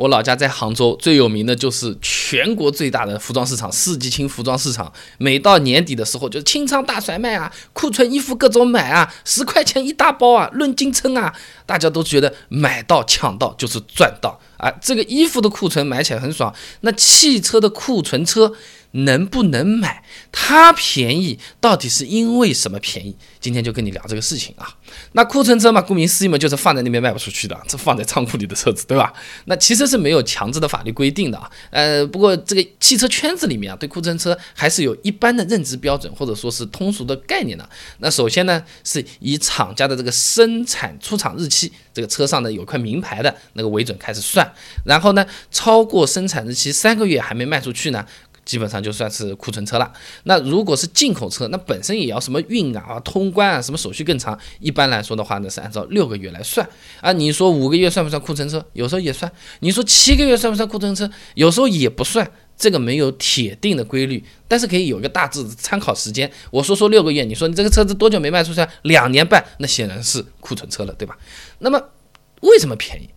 我老家在杭州，最有名的就是全国最大的服装市场——四季青服装市场。每到年底的时候，就清仓大甩卖啊，库存衣服各种买啊，十块钱一大包啊，论斤称啊，大家都觉得买到抢到就是赚到啊。这个衣服的库存买起来很爽，那汽车的库存车。能不能买？它便宜，到底是因为什么便宜？今天就跟你聊这个事情啊。那库存车嘛，顾名思义嘛，就是放在那边卖不出去的，这放在仓库里的车子，对吧？那其实是没有强制的法律规定的啊。呃，不过这个汽车圈子里面啊，对库存车还是有一般的认知标准，或者说是通俗的概念的。那首先呢，是以厂家的这个生产出厂日期，这个车上呢有块名牌的那个为准开始算，然后呢，超过生产日期三个月还没卖出去呢。基本上就算是库存车了。那如果是进口车，那本身也要什么运啊、通关啊，什么手续更长。一般来说的话呢，是按照六个月来算啊。你说五个月算不算库存车？有时候也算。你说七个月算不算库存车？有时候也不算。这个没有铁定的规律，但是可以有一个大致的参考时间。我说说六个月，你说你这个车子多久没卖出去？两年半，那显然是库存车了，对吧？那么为什么便宜？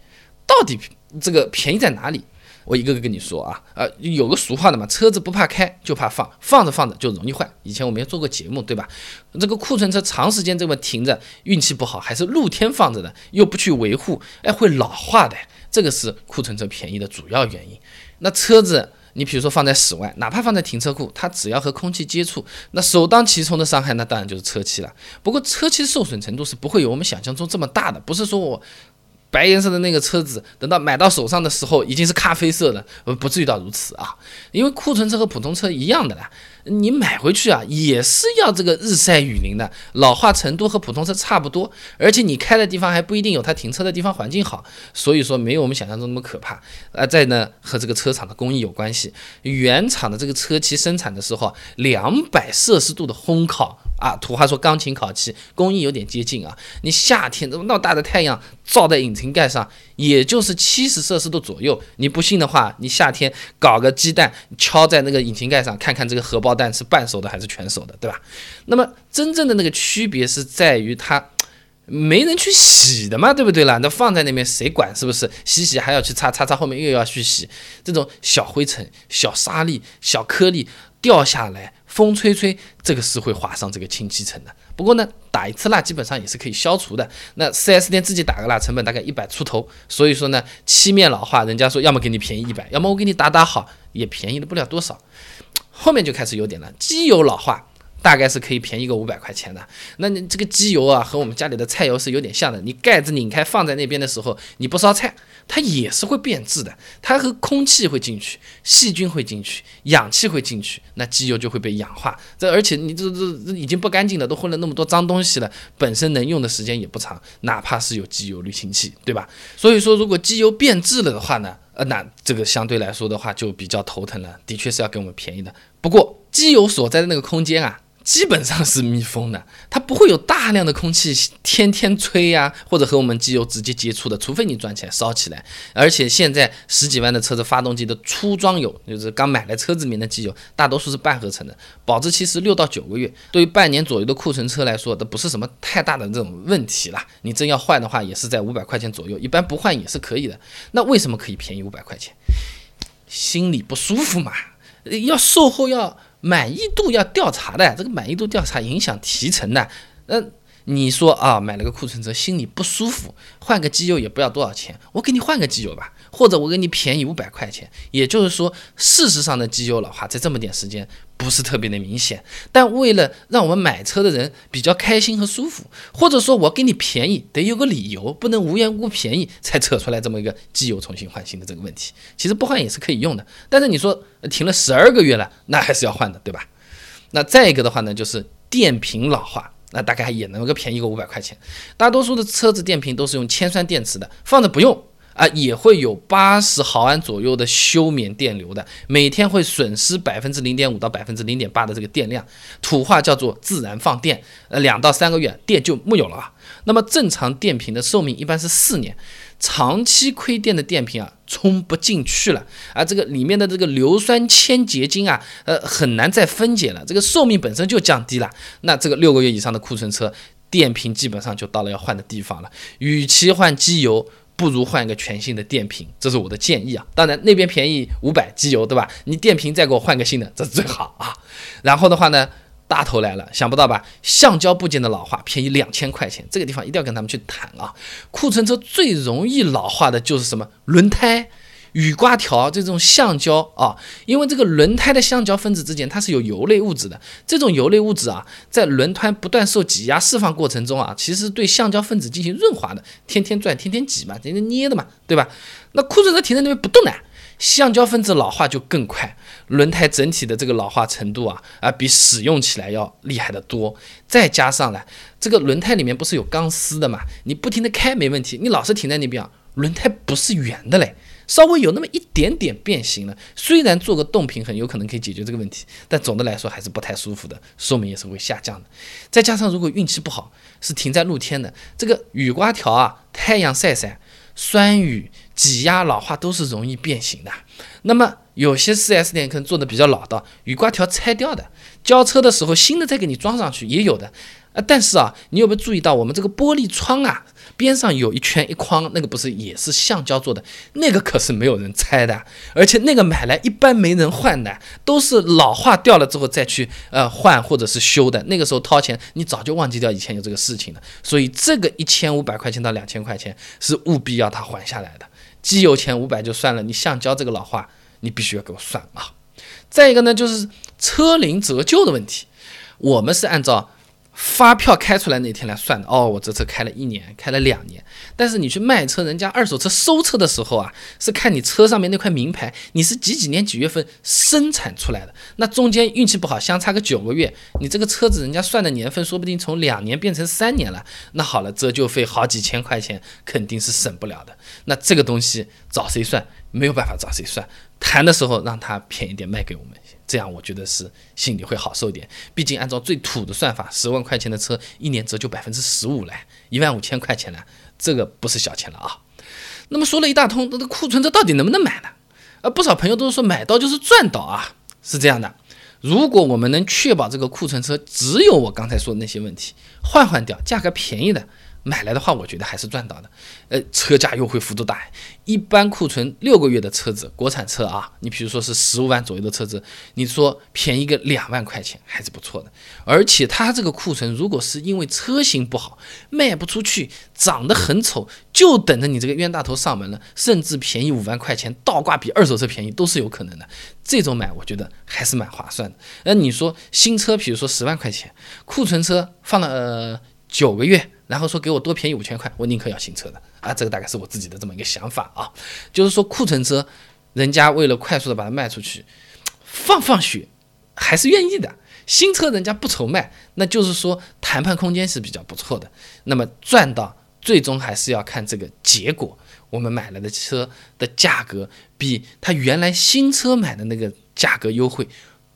到底这个便宜在哪里？我一个个跟你说啊，呃，有个俗话的嘛，车子不怕开，就怕放，放着放着就容易坏。以前我们也做过节目，对吧？这个库存车长时间这么停着，运气不好，还是露天放着的，又不去维护，哎，会老化的。这个是库存车便宜的主要原因。那车子，你比如说放在室外，哪怕放在停车库，它只要和空气接触，那首当其冲的伤害，那当然就是车漆了。不过车漆受损程度是不会有我们想象中这么大的，不是说我。白颜色的那个车子，等到买到手上的时候，已经是咖啡色的，呃，不至于到如此啊。因为库存车和普通车一样的啦，你买回去啊，也是要这个日晒雨淋的，老化程度和普通车差不多，而且你开的地方还不一定有它停车的地方环境好，所以说没有我们想象中那么可怕。啊，再呢和这个车厂的工艺有关系，原厂的这个车漆生产的时候，两百摄氏度的烘烤。啊，土话说钢琴烤漆工艺有点接近啊。你夏天这么那么大的太阳照在引擎盖上，也就是七十摄氏度左右。你不信的话，你夏天搞个鸡蛋敲在那个引擎盖上，看看这个荷包蛋是半熟的还是全熟的，对吧？那么真正的那个区别是在于它没人去洗的嘛，对不对啦？那放在那边谁管是不是？洗洗还要去擦擦擦，后面又要去洗，这种小灰尘、小沙粒、小颗粒掉下来。风吹吹，这个是会划伤这个清漆层的。不过呢，打一次蜡基本上也是可以消除的。那 4S 店自己打个蜡，成本大概一百出头。所以说呢，漆面老化，人家说要么给你便宜一百，要么我给你打打好，也便宜了不了多少。后面就开始有点了，机油老化。大概是可以便宜个五百块钱的。那你这个机油啊，和我们家里的菜油是有点像的。你盖子拧开放在那边的时候，你不烧菜，它也是会变质的。它和空气会进去，细菌会进去，氧气会进去，那机油就会被氧化。这而且你这这已经不干净了，都混了那么多脏东西了，本身能用的时间也不长。哪怕是有机油滤清器，对吧？所以说，如果机油变质了的话呢，呃，那这个相对来说的话就比较头疼了。的确是要给我们便宜的。不过机油所在的那个空间啊。基本上是密封的，它不会有大量的空气天天吹呀，或者和我们机油直接接触的，除非你转起来烧起来。而且现在十几万的车子发动机的初装油，就是刚买来车子里面的机油，大多数是半合成的，保质期是六到九个月。对于半年左右的库存车来说，都不是什么太大的这种问题啦。你真要换的话，也是在五百块钱左右，一般不换也是可以的。那为什么可以便宜五百块钱？心里不舒服嘛，要售后要。满意度要调查的，这个满意度调查影响提成的。那你说啊，买了个库存车，心里不舒服，换个机油也不要多少钱，我给你换个机油吧，或者我给你便宜五百块钱。也就是说，事实上的机油老化在这么点时间不是特别的明显，但为了让我们买车的人比较开心和舒服，或者说我给你便宜，得有个理由，不能无缘无故便宜才扯出来这么一个机油重新换新的这个问题。其实不换也是可以用的，但是你说停了十二个月了，那还是要换的，对吧？那再一个的话呢，就是电瓶老化。那大概也能够便宜个五百块钱。大多数的车子电瓶都是用铅酸电池的，放着不用啊，也会有八十毫安左右的休眠电流的，每天会损失百分之零点五到百分之零点八的这个电量，土话叫做自然放电，呃，两到三个月电就木有了啊。那么正常电瓶的寿命一般是四年。长期亏电的电瓶啊，充不进去了啊，这个里面的这个硫酸铅结晶啊，呃，很难再分解了，这个寿命本身就降低了。那这个六个月以上的库存车，电瓶基本上就到了要换的地方了。与其换机油，不如换一个全新的电瓶，这是我的建议啊。当然那边便宜五百机油，对吧？你电瓶再给我换个新的，这是最好啊。然后的话呢，大头来了，想不到吧？橡胶部件的老化便宜两千块钱，这个地方一定要跟他们去谈啊。库存车最容易老化的就是什么轮胎。雨刮条这种橡胶啊，因为这个轮胎的橡胶分子之间它是有油类物质的，这种油类物质啊，在轮胎不断受挤压释放过程中啊，其实对橡胶分子进行润滑的，天天转，天天挤嘛，天天捏的嘛，对吧？那库存车停在那边不动呢，橡胶分子老化就更快，轮胎整体的这个老化程度啊啊，比使用起来要厉害的多。再加上呢，这个轮胎里面不是有钢丝的嘛，你不停的开没问题，你老是停在那边啊，轮胎不是圆的嘞。稍微有那么一点点变形了，虽然做个动平衡有可能可以解决这个问题，但总的来说还是不太舒服的，寿命也是会下降的。再加上如果运气不好是停在露天的，这个雨刮条啊，太阳晒晒、酸雨、挤压、老化都是容易变形的。那么有些 4S 店可能做的比较老道，雨刮条拆掉的，交车的时候新的再给你装上去也有的。啊，但是啊，你有没有注意到我们这个玻璃窗啊，边上有一圈一框，那个不是也是橡胶做的？那个可是没有人拆的，而且那个买来一般没人换的，都是老化掉了之后再去呃换或者是修的。那个时候掏钱，你早就忘记掉以前有这个事情了。所以这个一千五百块钱到两千块钱是务必要他还下来的。机油钱五百就算了，你橡胶这个老化你必须要给我算啊。再一个呢，就是车龄折旧的问题，我们是按照。发票开出来那天来算的哦，我这车开了一年，开了两年。但是你去卖车，人家二手车收车的时候啊，是看你车上面那块名牌，你是几几年几月份生产出来的。那中间运气不好，相差个九个月，你这个车子人家算的年份说不定从两年变成三年了。那好了，折旧费好几千块钱肯定是省不了的。那这个东西找谁算？没有办法找谁算。谈的时候让他便宜点卖给我们。这样我觉得是心里会好受点，毕竟按照最土的算法，十万块钱的车一年折旧百分之十五来，一万五千块钱了，这个不是小钱了啊。那么说了一大通，那这库存车到底能不能买呢？呃，不少朋友都是说买到就是赚到啊，是这样的。如果我们能确保这个库存车只有我刚才说的那些问题，换换掉，价格便宜的。买来的话，我觉得还是赚到的。呃，车价优惠幅度大，一般库存六个月的车子，国产车啊，你比如说是十五万左右的车子，你说便宜个两万块钱还是不错的。而且它这个库存，如果是因为车型不好卖不出去，长得很丑，就等着你这个冤大头上门了，甚至便宜五万块钱，倒挂比二手车便宜都是有可能的。这种买，我觉得还是蛮划算的。那你说新车，比如说十万块钱，库存车放了九个月。然后说给我多便宜五千块，我宁可要新车的啊！这个大概是我自己的这么一个想法啊，就是说库存车，人家为了快速的把它卖出去，放放血还是愿意的。新车人家不愁卖，那就是说谈判空间是比较不错的。那么赚到最终还是要看这个结果，我们买来的车的价格比他原来新车买的那个价格优惠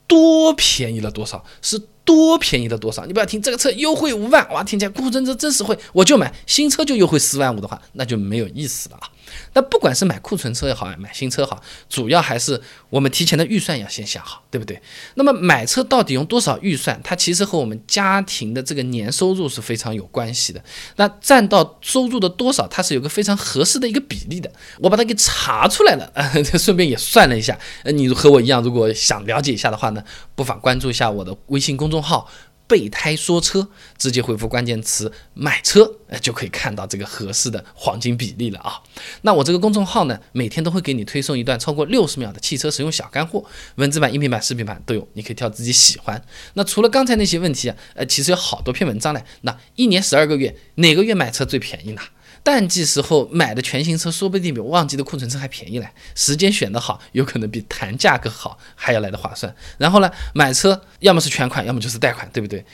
多便宜了多少是。多便宜了多少？你不要听这个车优惠五万，哇，听起来库存车真实惠，我就买新车就优惠四万五的话，那就没有意思了啊。那不管是买库存车也好，买新车好，主要还是我们提前的预算要先想好，对不对？那么买车到底用多少预算？它其实和我们家庭的这个年收入是非常有关系的。那占到收入的多少，它是有个非常合适的一个比例的。我把它给查出来了，顺便也算了一下。呃，你和我一样，如果想了解一下的话呢，不妨关注一下我的微信公众众号。备胎说车，直接回复关键词买车，呃，就可以看到这个合适的黄金比例了啊。那我这个公众号呢，每天都会给你推送一段超过六十秒的汽车使用小干货，文字版、音频版、视频版都有，你可以挑自己喜欢。那除了刚才那些问题啊，呃，其实有好多篇文章呢。那一年十二个月，哪个月买车最便宜呢？淡季时候买的全新车，说不定比旺季的库存车还便宜嘞。时间选得好，有可能比谈价格好还要来的划算。然后呢，买车要么是全款，要么就是贷款，对不对？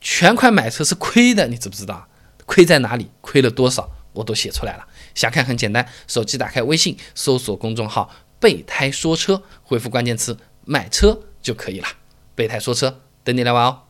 全款买车是亏的，你知不知道？亏在哪里？亏了多少？我都写出来了。想看很简单，手机打开微信，搜索公众号“备胎说车”，回复关键词“买车”就可以了。备胎说车，等你来玩哦。